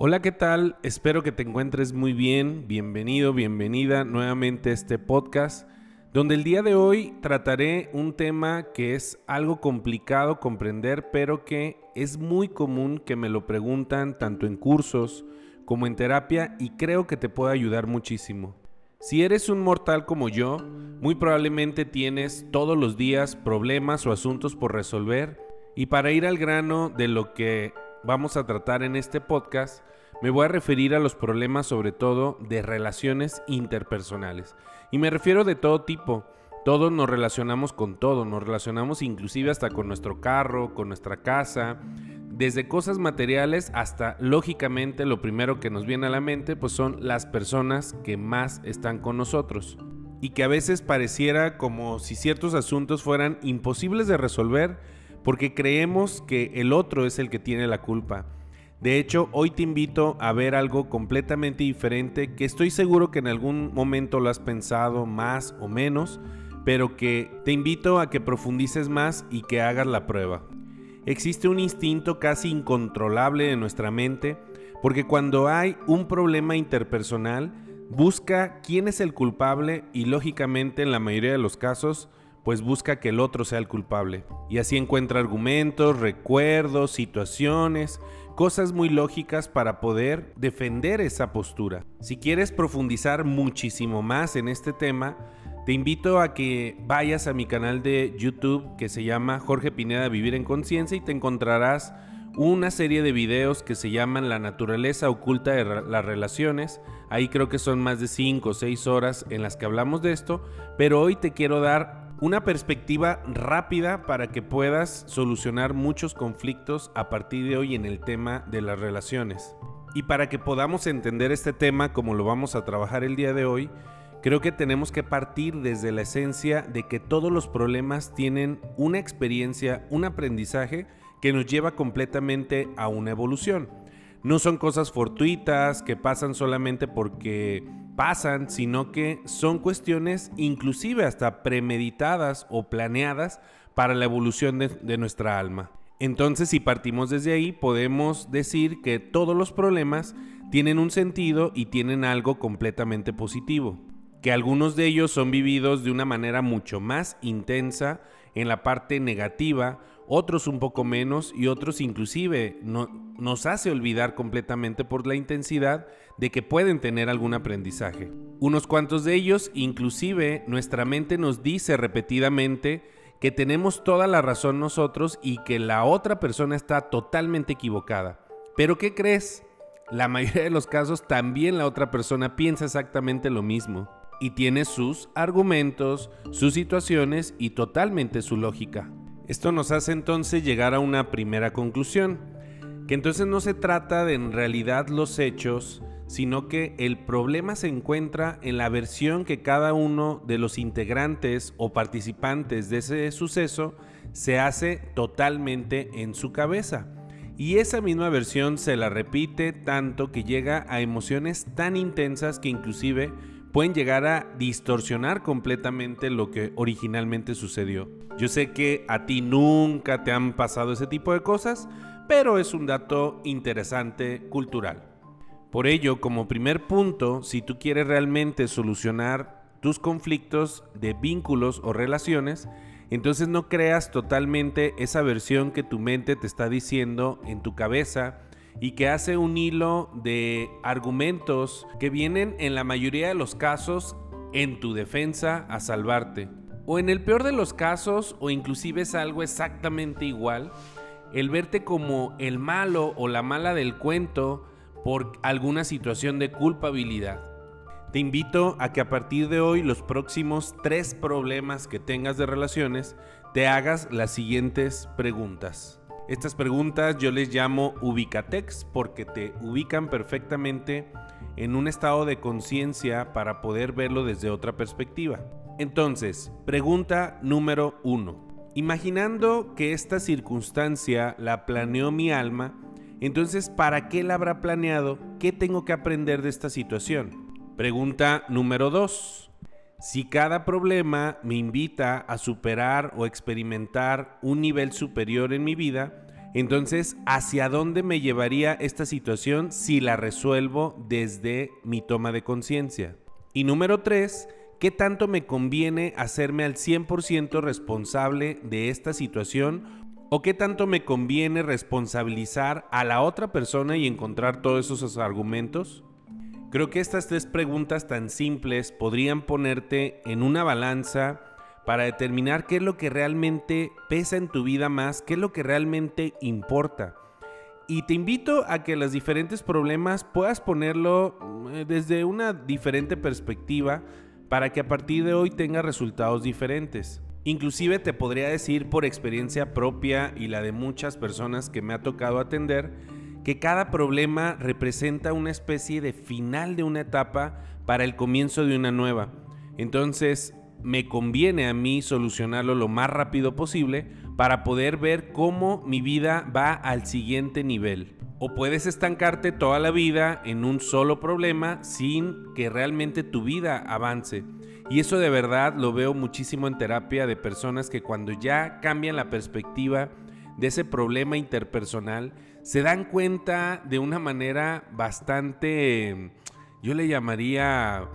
Hola, ¿qué tal? Espero que te encuentres muy bien. Bienvenido, bienvenida nuevamente a este podcast, donde el día de hoy trataré un tema que es algo complicado comprender, pero que es muy común que me lo preguntan tanto en cursos como en terapia y creo que te puede ayudar muchísimo. Si eres un mortal como yo, muy probablemente tienes todos los días problemas o asuntos por resolver y para ir al grano de lo que vamos a tratar en este podcast, me voy a referir a los problemas sobre todo de relaciones interpersonales. Y me refiero de todo tipo. Todos nos relacionamos con todo, nos relacionamos inclusive hasta con nuestro carro, con nuestra casa, desde cosas materiales hasta lógicamente lo primero que nos viene a la mente pues son las personas que más están con nosotros y que a veces pareciera como si ciertos asuntos fueran imposibles de resolver porque creemos que el otro es el que tiene la culpa. De hecho, hoy te invito a ver algo completamente diferente que estoy seguro que en algún momento lo has pensado más o menos, pero que te invito a que profundices más y que hagas la prueba. Existe un instinto casi incontrolable de nuestra mente porque cuando hay un problema interpersonal, busca quién es el culpable y lógicamente en la mayoría de los casos, pues busca que el otro sea el culpable. Y así encuentra argumentos, recuerdos, situaciones, cosas muy lógicas para poder defender esa postura. Si quieres profundizar muchísimo más en este tema, te invito a que vayas a mi canal de YouTube que se llama Jorge Pineda Vivir en Conciencia y te encontrarás una serie de videos que se llaman La naturaleza oculta de las relaciones. Ahí creo que son más de 5 o 6 horas en las que hablamos de esto, pero hoy te quiero dar una perspectiva rápida para que puedas solucionar muchos conflictos a partir de hoy en el tema de las relaciones. Y para que podamos entender este tema como lo vamos a trabajar el día de hoy, Creo que tenemos que partir desde la esencia de que todos los problemas tienen una experiencia, un aprendizaje que nos lleva completamente a una evolución. No son cosas fortuitas que pasan solamente porque pasan, sino que son cuestiones inclusive hasta premeditadas o planeadas para la evolución de, de nuestra alma. Entonces, si partimos desde ahí, podemos decir que todos los problemas tienen un sentido y tienen algo completamente positivo que algunos de ellos son vividos de una manera mucho más intensa en la parte negativa, otros un poco menos y otros inclusive no, nos hace olvidar completamente por la intensidad de que pueden tener algún aprendizaje. Unos cuantos de ellos inclusive nuestra mente nos dice repetidamente que tenemos toda la razón nosotros y que la otra persona está totalmente equivocada. Pero ¿qué crees? La mayoría de los casos también la otra persona piensa exactamente lo mismo y tiene sus argumentos, sus situaciones y totalmente su lógica. Esto nos hace entonces llegar a una primera conclusión, que entonces no se trata de en realidad los hechos, sino que el problema se encuentra en la versión que cada uno de los integrantes o participantes de ese suceso se hace totalmente en su cabeza. Y esa misma versión se la repite tanto que llega a emociones tan intensas que inclusive pueden llegar a distorsionar completamente lo que originalmente sucedió. Yo sé que a ti nunca te han pasado ese tipo de cosas, pero es un dato interesante cultural. Por ello, como primer punto, si tú quieres realmente solucionar tus conflictos de vínculos o relaciones, entonces no creas totalmente esa versión que tu mente te está diciendo en tu cabeza y que hace un hilo de argumentos que vienen en la mayoría de los casos en tu defensa a salvarte. O en el peor de los casos, o inclusive es algo exactamente igual, el verte como el malo o la mala del cuento por alguna situación de culpabilidad. Te invito a que a partir de hoy los próximos tres problemas que tengas de relaciones te hagas las siguientes preguntas. Estas preguntas yo les llamo ubicatex porque te ubican perfectamente en un estado de conciencia para poder verlo desde otra perspectiva. Entonces, pregunta número uno. Imaginando que esta circunstancia la planeó mi alma, entonces ¿para qué la habrá planeado? ¿Qué tengo que aprender de esta situación? Pregunta número dos. Si cada problema me invita a superar o experimentar un nivel superior en mi vida, Entonces, ¿hacia dónde me llevaría esta situación si la resuelvo desde mi toma de conciencia? Y número tres, ¿qué tanto me conviene hacerme al 100% responsable de esta situación? ¿O qué tanto me conviene responsabilizar a la otra persona y encontrar todos esos argumentos? Creo que estas tres preguntas tan simples podrían ponerte en una balanza para determinar qué es lo que realmente pesa en tu vida más, qué es lo que realmente importa. Y te invito a que los diferentes problemas puedas ponerlo eh, desde una diferente perspectiva para que a partir de hoy tenga resultados diferentes. Inclusive te podría decir por experiencia propia y la de muchas personas que me ha tocado atender, que cada problema representa una especie de final de una etapa para el comienzo de una nueva. Entonces, me conviene a mí solucionarlo lo más rápido posible para poder ver cómo mi vida va al siguiente nivel. O puedes estancarte toda la vida en un solo problema sin que realmente tu vida avance. Y eso de verdad lo veo muchísimo en terapia de personas que cuando ya cambian la perspectiva de ese problema interpersonal, se dan cuenta de una manera bastante, yo le llamaría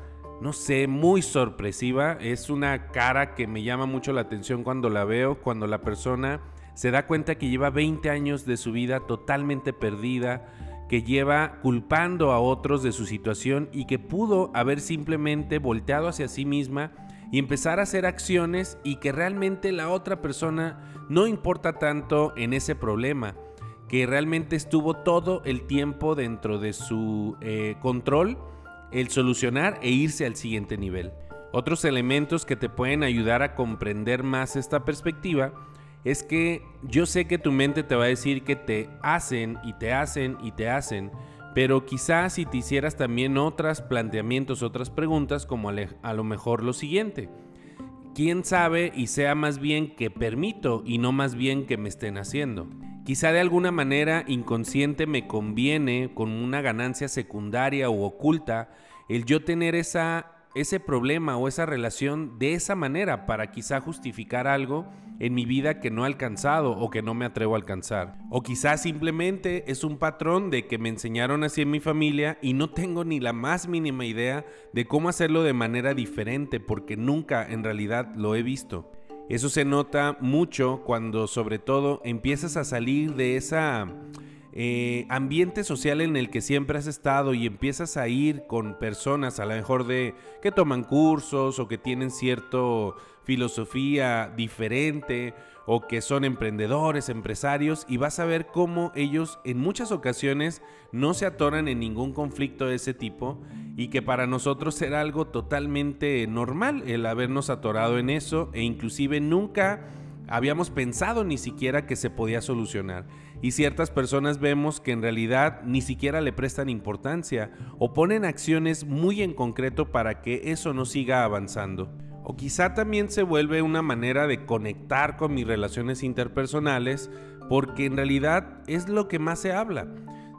no sé, muy sorpresiva. Es una cara que me llama mucho la atención cuando la veo, cuando la persona se da cuenta que lleva 20 años de su vida totalmente perdida, que lleva culpando a otros de su situación y que pudo haber simplemente volteado hacia sí misma y empezar a hacer acciones y que realmente la otra persona no importa tanto en ese problema, que realmente estuvo todo el tiempo dentro de su eh, control el solucionar e irse al siguiente nivel. Otros elementos que te pueden ayudar a comprender más esta perspectiva es que yo sé que tu mente te va a decir que te hacen y te hacen y te hacen, pero quizás si te hicieras también otros planteamientos, otras preguntas, como a lo mejor lo siguiente. ¿Quién sabe y sea más bien que permito y no más bien que me estén haciendo? Quizá de alguna manera inconsciente me conviene con una ganancia secundaria o oculta el yo tener esa, ese problema o esa relación de esa manera para quizá justificar algo en mi vida que no he alcanzado o que no me atrevo a alcanzar. O quizá simplemente es un patrón de que me enseñaron así en mi familia y no tengo ni la más mínima idea de cómo hacerlo de manera diferente porque nunca en realidad lo he visto. Eso se nota mucho cuando sobre todo empiezas a salir de esa eh, ambiente social en el que siempre has estado y empiezas a ir con personas a lo mejor de que toman cursos o que tienen cierta filosofía diferente o que son emprendedores, empresarios y vas a ver cómo ellos en muchas ocasiones no se atoran en ningún conflicto de ese tipo y que para nosotros era algo totalmente normal el habernos atorado en eso e inclusive nunca habíamos pensado ni siquiera que se podía solucionar. Y ciertas personas vemos que en realidad ni siquiera le prestan importancia o ponen acciones muy en concreto para que eso no siga avanzando. O quizá también se vuelve una manera de conectar con mis relaciones interpersonales porque en realidad es lo que más se habla.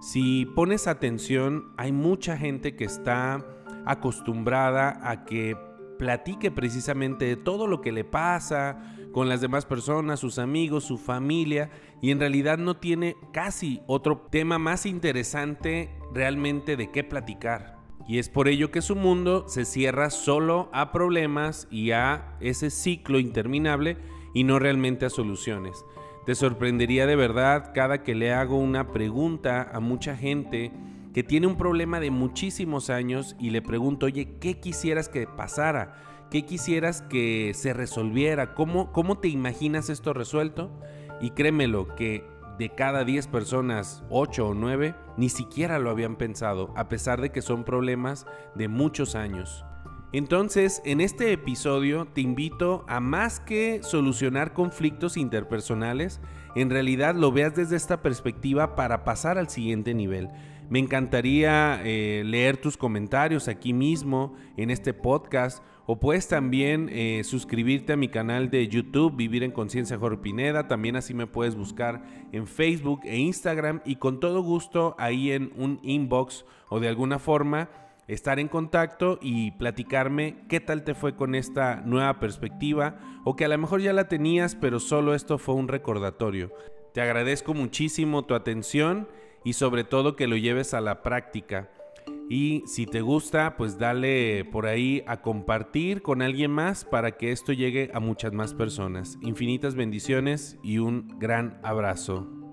Si pones atención, hay mucha gente que está acostumbrada a que platique precisamente de todo lo que le pasa con las demás personas, sus amigos, su familia, y en realidad no tiene casi otro tema más interesante realmente de qué platicar. Y es por ello que su mundo se cierra solo a problemas y a ese ciclo interminable y no realmente a soluciones. Te sorprendería de verdad cada que le hago una pregunta a mucha gente que tiene un problema de muchísimos años y le pregunto, oye, ¿qué quisieras que pasara? ¿Qué quisieras que se resolviera? ¿Cómo, cómo te imaginas esto resuelto? Y créemelo que de cada 10 personas, 8 o 9 ni siquiera lo habían pensado, a pesar de que son problemas de muchos años. Entonces, en este episodio te invito a más que solucionar conflictos interpersonales, en realidad lo veas desde esta perspectiva para pasar al siguiente nivel. Me encantaría eh, leer tus comentarios aquí mismo en este podcast o puedes también eh, suscribirte a mi canal de YouTube Vivir en Conciencia Jorge Pineda. También así me puedes buscar en Facebook e Instagram y con todo gusto ahí en un inbox o de alguna forma estar en contacto y platicarme qué tal te fue con esta nueva perspectiva o que a lo mejor ya la tenías pero solo esto fue un recordatorio. Te agradezco muchísimo tu atención y sobre todo que lo lleves a la práctica. Y si te gusta, pues dale por ahí a compartir con alguien más para que esto llegue a muchas más personas. Infinitas bendiciones y un gran abrazo.